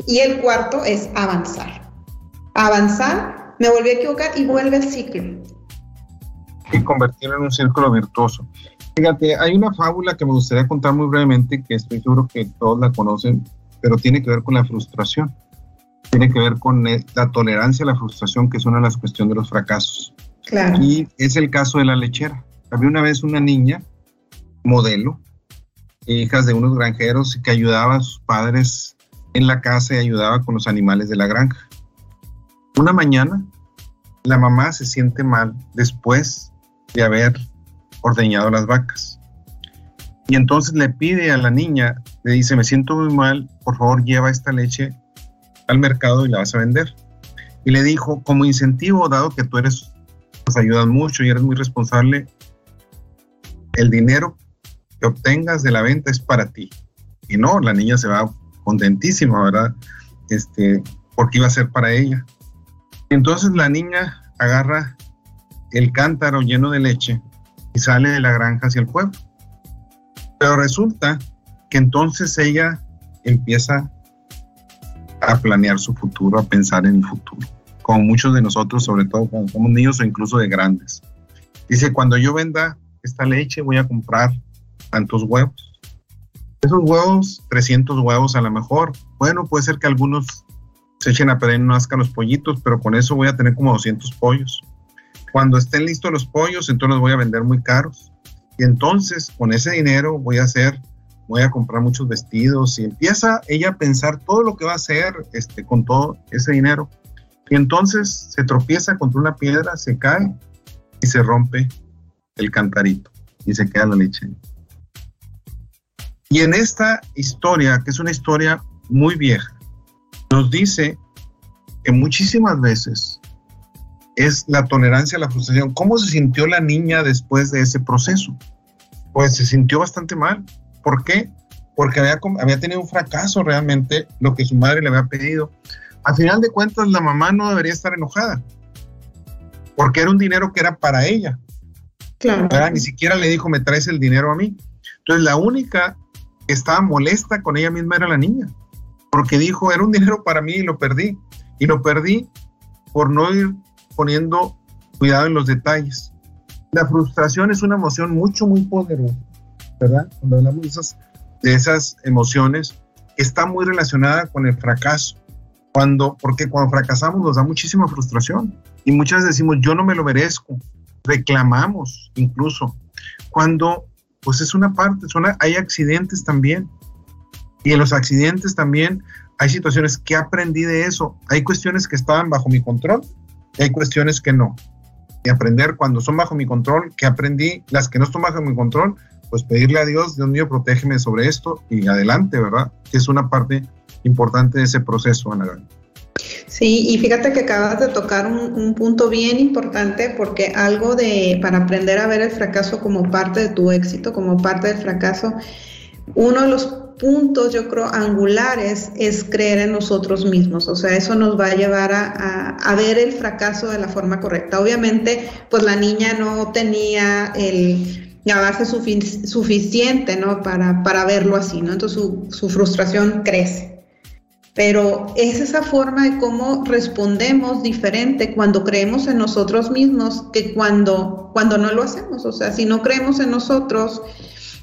Y el cuarto es avanzar. Avanzar, me volví a equivocar y vuelve el ciclo y convertirlo en un círculo virtuoso. Fíjate, hay una fábula que me gustaría contar muy brevemente, que estoy seguro que todos la conocen, pero tiene que ver con la frustración. Tiene que ver con la tolerancia a la frustración, que es una de las cuestiones de los fracasos. Claro. Y es el caso de la lechera. Había una vez una niña, modelo, hijas de unos granjeros que ayudaba a sus padres en la casa y ayudaba con los animales de la granja. Una mañana, la mamá se siente mal después de haber ordeñado las vacas. Y entonces le pide a la niña, le dice, me siento muy mal, por favor lleva esta leche al mercado y la vas a vender. Y le dijo, como incentivo, dado que tú eres, nos ayudas mucho y eres muy responsable, el dinero que obtengas de la venta es para ti. Y no, la niña se va contentísima, ¿verdad? Este, porque iba a ser para ella. Entonces la niña agarra el cántaro lleno de leche y sale de la granja hacia el pueblo. Pero resulta que entonces ella empieza a planear su futuro, a pensar en el futuro, como muchos de nosotros, sobre todo cuando niños o incluso de grandes. Dice, cuando yo venda esta leche voy a comprar tantos huevos. Esos huevos, 300 huevos a lo mejor, bueno, puede ser que algunos se echen a perder y no nazcan los pollitos, pero con eso voy a tener como 200 pollos. Cuando estén listos los pollos, entonces los voy a vender muy caros. Y entonces con ese dinero voy a hacer, voy a comprar muchos vestidos y empieza ella a pensar todo lo que va a hacer este, con todo ese dinero. Y entonces se tropieza contra una piedra, se cae y se rompe el cantarito y se queda la leche. Y en esta historia, que es una historia muy vieja, nos dice que muchísimas veces es la tolerancia a la frustración. ¿Cómo se sintió la niña después de ese proceso? Pues se sintió bastante mal. ¿Por qué? Porque había, había tenido un fracaso realmente lo que su madre le había pedido. A final de cuentas, la mamá no debería estar enojada, porque era un dinero que era para ella. Claro. Ni siquiera le dijo, me traes el dinero a mí. Entonces, la única que estaba molesta con ella misma era la niña porque dijo, era un dinero para mí y lo perdí. Y lo perdí por no ir poniendo cuidado en los detalles. La frustración es una emoción mucho, muy poderosa, ¿verdad? Cuando hablamos de esas, de esas emociones, está muy relacionada con el fracaso. Cuando, porque cuando fracasamos nos da muchísima frustración y muchas veces decimos, yo no me lo merezco, reclamamos incluso, cuando pues es una parte, son, hay accidentes también, y en los accidentes también hay situaciones que aprendí de eso. Hay cuestiones que estaban bajo mi control y hay cuestiones que no. Y aprender cuando son bajo mi control, que aprendí, las que no están bajo mi control, pues pedirle a Dios, Dios mío, protégeme sobre esto y adelante, ¿verdad? Que es una parte importante de ese proceso, Ana. Sí, y fíjate que acabas de tocar un, un, punto bien importante porque algo de, para aprender a ver el fracaso como parte de tu éxito, como parte del fracaso, uno de los puntos, yo creo, angulares es creer en nosotros mismos. O sea, eso nos va a llevar a, ver el fracaso de la forma correcta. Obviamente, pues la niña no tenía el la suficiente, ¿no? Para, para verlo así, ¿no? Entonces su, su frustración crece. Pero es esa forma de cómo respondemos diferente cuando creemos en nosotros mismos que cuando, cuando no lo hacemos. O sea, si no creemos en nosotros,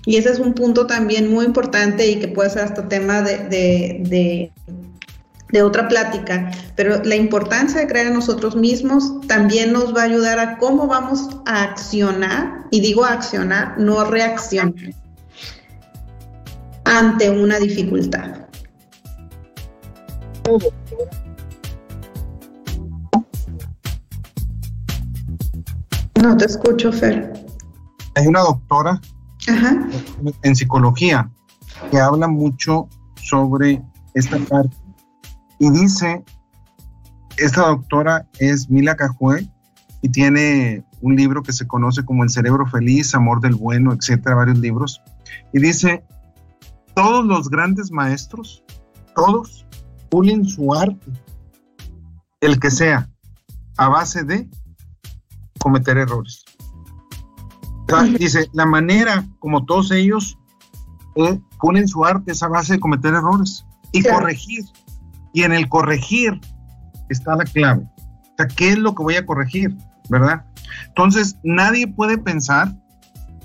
y ese es un punto también muy importante y que puede ser hasta tema de, otra plática, pero la importancia de creer en nosotros mismos también nos va a ayudar a cómo vamos a accionar, y digo accionar, no reaccionar, ante una dificultad. No te escucho, Fer. Hay una doctora en psicología, que habla mucho sobre esta parte. Y dice, esta doctora es Mila Cajue y tiene un libro que se conoce como El cerebro feliz, Amor del bueno, etcétera, varios libros. Y dice, todos los grandes maestros, todos, pulen su arte, el que sea, a base de cometer errores dice, la manera como todos ellos eh, ponen su arte es a base de cometer errores y corregir. Y en el corregir está la clave. ¿qué es lo que voy a corregir? ¿Verdad? Entonces, nadie puede pensar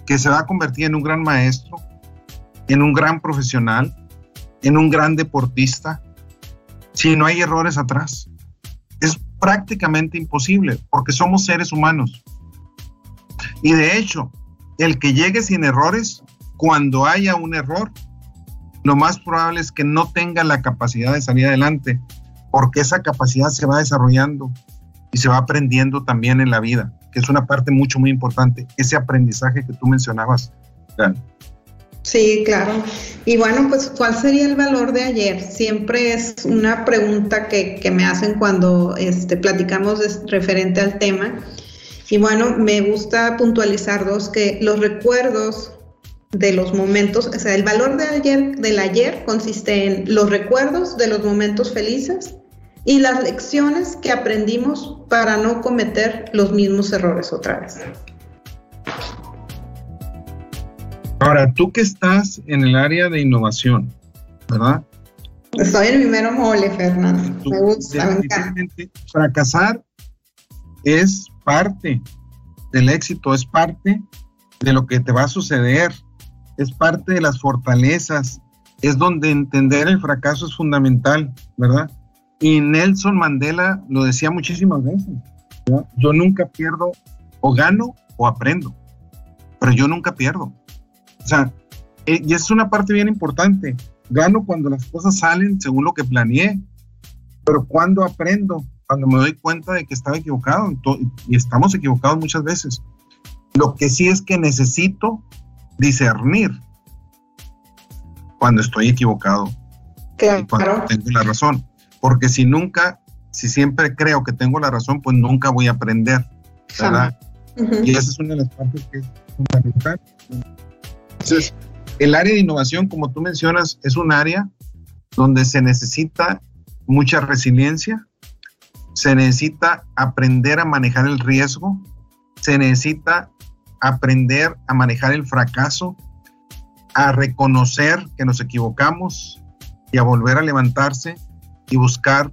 que se va a convertir en un gran maestro, en un gran profesional, en un gran deportista, si no hay errores atrás. Es prácticamente imposible porque somos seres humanos. Y de hecho, el que llegue sin errores, cuando haya un error, lo más probable es que no tenga la capacidad de salir adelante, porque esa capacidad se va desarrollando y se va aprendiendo también en la vida, que es una parte mucho, muy importante, ese aprendizaje que tú mencionabas. Sí, claro. Y bueno, pues, ¿cuál sería el valor de ayer? Siempre es una pregunta que, me hacen cuando este, platicamos referente al tema. Y bueno, me gusta puntualizar dos, que los recuerdos de los momentos, o sea, el valor de ayer, del ayer consiste en los recuerdos de los momentos felices y las lecciones que aprendimos para no cometer los mismos errores otra vez. Ahora, tú que estás en el área de innovación, ¿verdad? Estoy en mi mero mole, Fernando. me gusta, me encanta. Fracasar es parte del éxito, es parte de lo que te va a suceder, es parte de las fortalezas, es donde entender el fracaso es fundamental, ¿verdad? Y Nelson Mandela lo decía muchísimas veces, yo nunca pierdo o gano o aprendo, pero yo nunca pierdo. O sea, eh, y es una parte bien importante, gano cuando las cosas salen según lo que planeé, pero cuando aprendo, cuando me doy cuenta de que estaba equivocado y estamos equivocados muchas veces. Lo que sí es que necesito discernir cuando estoy equivocado y cuando tengo la razón. Porque si nunca, si siempre creo que tengo la razón, pues nunca voy a aprender, ¿verdad? Y esa es una de las partes que es fundamental. Entonces, el área de innovación, como tú mencionas, es un área donde se necesita mucha resiliencia, se necesita aprender a manejar el riesgo, se necesita aprender a manejar el fracaso, a reconocer que nos equivocamos y a volver a levantarse y buscar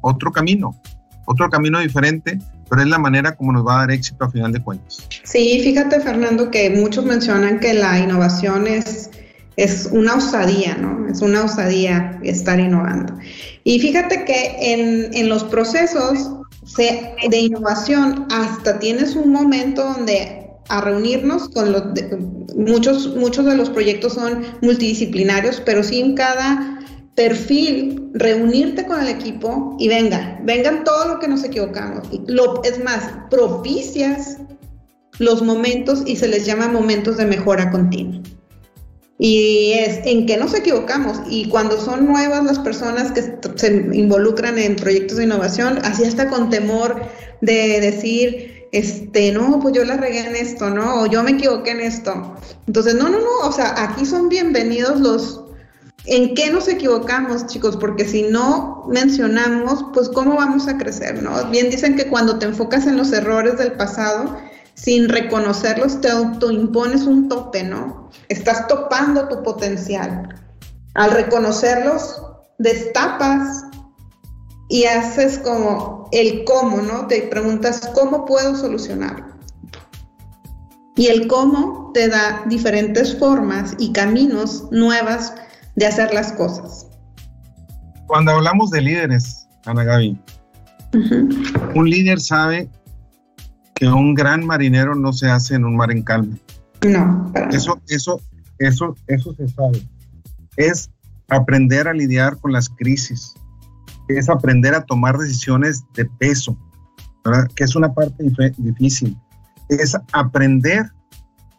otro camino, otro camino diferente, pero es la manera como nos va a dar éxito a final de cuentas. Sí, fíjate Fernando que muchos mencionan que la innovación es, es una osadía, ¿no? Es una osadía estar innovando. Y fíjate que en, en los procesos de innovación hasta tienes un momento donde a reunirnos con los muchos muchos de los proyectos son multidisciplinarios, pero sí en cada perfil, reunirte con el equipo y venga, vengan todo lo que nos equivocamos. Lo, es más, propicias los momentos y se les llama momentos de mejora continua. Y es en que nos equivocamos. Y cuando son nuevas las personas que se involucran en proyectos de innovación, así hasta con temor de decir, este, no, pues yo la regué en esto, ¿no? O yo me equivoqué en esto. Entonces, no, no, no, o sea, aquí son bienvenidos los, ¿En qué nos equivocamos, chicos? Porque si no mencionamos, pues cómo vamos a crecer, ¿no? Bien dicen que cuando te enfocas en los errores del pasado, sin reconocerlos, te autoimpones un tope, ¿no? Estás topando tu potencial. Al reconocerlos, destapas y haces como el cómo, ¿no? Te preguntas, ¿cómo puedo solucionarlo? Y el cómo te da diferentes formas y caminos nuevas de hacer las cosas. Cuando hablamos de líderes, Ana Gaby, un líder sabe que un gran marinero no se hace en un mar en calma. No, eso, eso, eso, eso se sabe. Es aprender a lidiar con las crisis, es aprender a tomar decisiones de peso, que es una parte difícil. Es aprender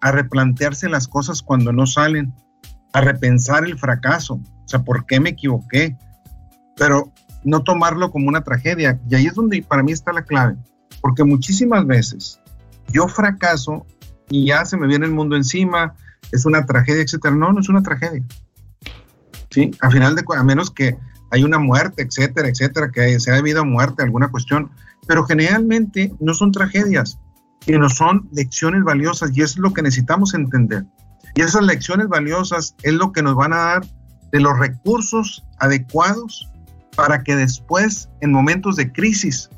a replantearse las cosas cuando no salen, a repensar el fracaso, o sea, ¿por qué me equivoqué? Pero no tomarlo como una tragedia. Y ahí es donde para mí está la clave, porque muchísimas veces yo fracaso y ya se me viene el mundo encima, es una tragedia, etcétera. No, no es una tragedia. Sí, a final de a menos que hay una muerte, etcétera, etcétera, que sea debido a muerte, alguna cuestión, pero generalmente no son tragedias, sino son lecciones valiosas y es lo que necesitamos entender. Y esas lecciones valiosas es lo que nos van a dar de los recursos adecuados para que después, en momentos de crisis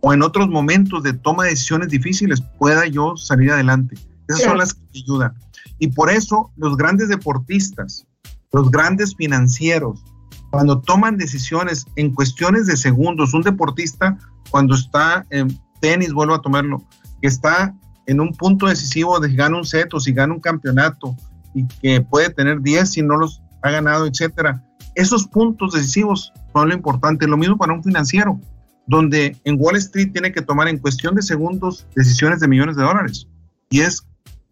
o en otros momentos de toma de decisiones difíciles, pueda yo salir adelante. Esas son las que ayudan. Y por eso los grandes deportistas, los grandes financieros, cuando toman decisiones en cuestiones de segundos, un deportista cuando está en tenis, vuelvo a tomarlo, que está en un punto decisivo de si gana un set o si gana un campeonato y que puede tener 10 si no los ha ganado, etcétera. Esos puntos decisivos son lo importante. Lo mismo para un financiero, donde en Wall Street tiene que tomar en cuestión de segundos decisiones de millones de dólares. Y es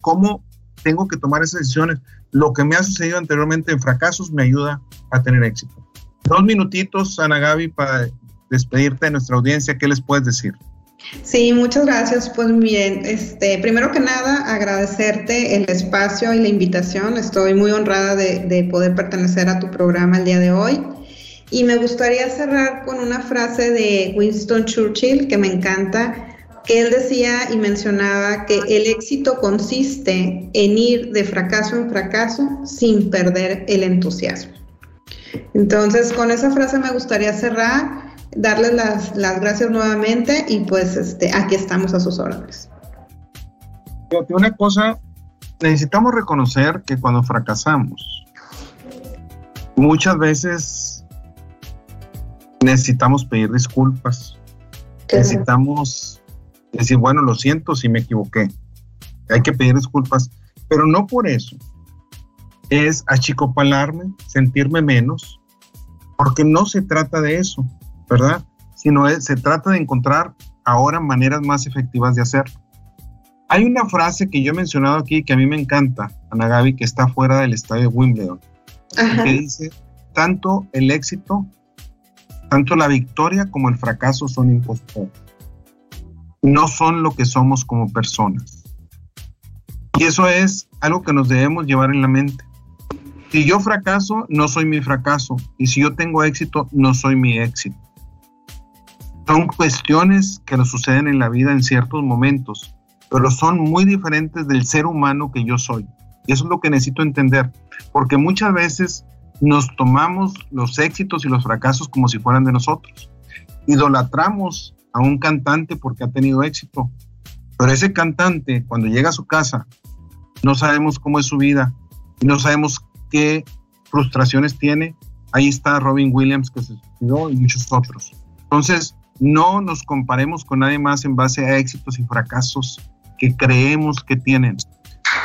cómo tengo que tomar esas decisiones. Lo que me ha sucedido anteriormente en fracasos me ayuda a tener éxito. Dos minutitos, Ana Gaby, para despedirte de nuestra audiencia. ¿Qué les puedes decir? Sí, muchas gracias. Pues bien, este, primero que nada, agradecerte el espacio y la invitación. Estoy muy honrada de, poder pertenecer a tu programa el día de hoy. Y me gustaría cerrar con una frase de Winston Churchill que me encanta, que él decía y mencionaba que el éxito consiste en ir de fracaso en fracaso sin perder el entusiasmo. Entonces, con esa frase me gustaría cerrar darles las, gracias nuevamente y pues este, aquí estamos a sus órdenes. Una cosa, necesitamos reconocer que cuando fracasamos, muchas veces necesitamos pedir disculpas. Necesitamos decir, bueno, lo siento si me equivoqué. Hay que pedir disculpas, pero no por eso. Es achicopalarme, sentirme menos, porque no se trata de eso. ¿verdad? Sino se trata de encontrar ahora maneras más efectivas de hacerlo. Hay una frase que yo he mencionado aquí que a mí me encanta, Ana Gaby, que está fuera del estadio de Wimbledon, que dice, tanto el éxito, tanto la victoria como el fracaso son impostores. No son lo que somos como personas. Y eso es algo que nos debemos llevar en la mente. Si yo fracaso, no soy mi fracaso. Y si yo tengo éxito, no soy mi éxito son cuestiones que nos suceden en la vida en ciertos momentos, pero son muy diferentes del ser humano que yo soy. Y eso es lo que necesito entender, porque muchas veces nos tomamos los éxitos y los fracasos como si fueran de nosotros. Idolatramos a un cantante porque ha tenido éxito, pero ese cantante cuando llega a su casa no sabemos cómo es su vida y no sabemos qué frustraciones tiene. Ahí está Robin Williams que se suicidó y muchos otros. Entonces, no nos comparemos con nadie más en base a éxitos y fracasos que creemos que tienen.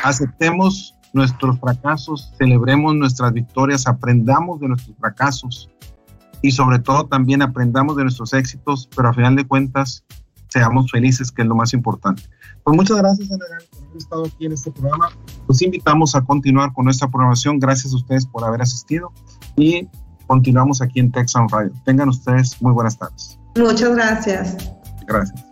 Aceptemos nuestros fracasos, celebremos nuestras victorias, aprendamos de nuestros fracasos y sobre todo también aprendamos de nuestros éxitos, pero a final de cuentas seamos felices, que es lo más importante. Pues muchas gracias, Ana, estado aquí en este programa. Los invitamos a continuar con nuestra programación. Gracias a ustedes por haber asistido y continuamos aquí en Texan Radio. Tengan ustedes muy buenas tardes. Muchas gracias. Gracias.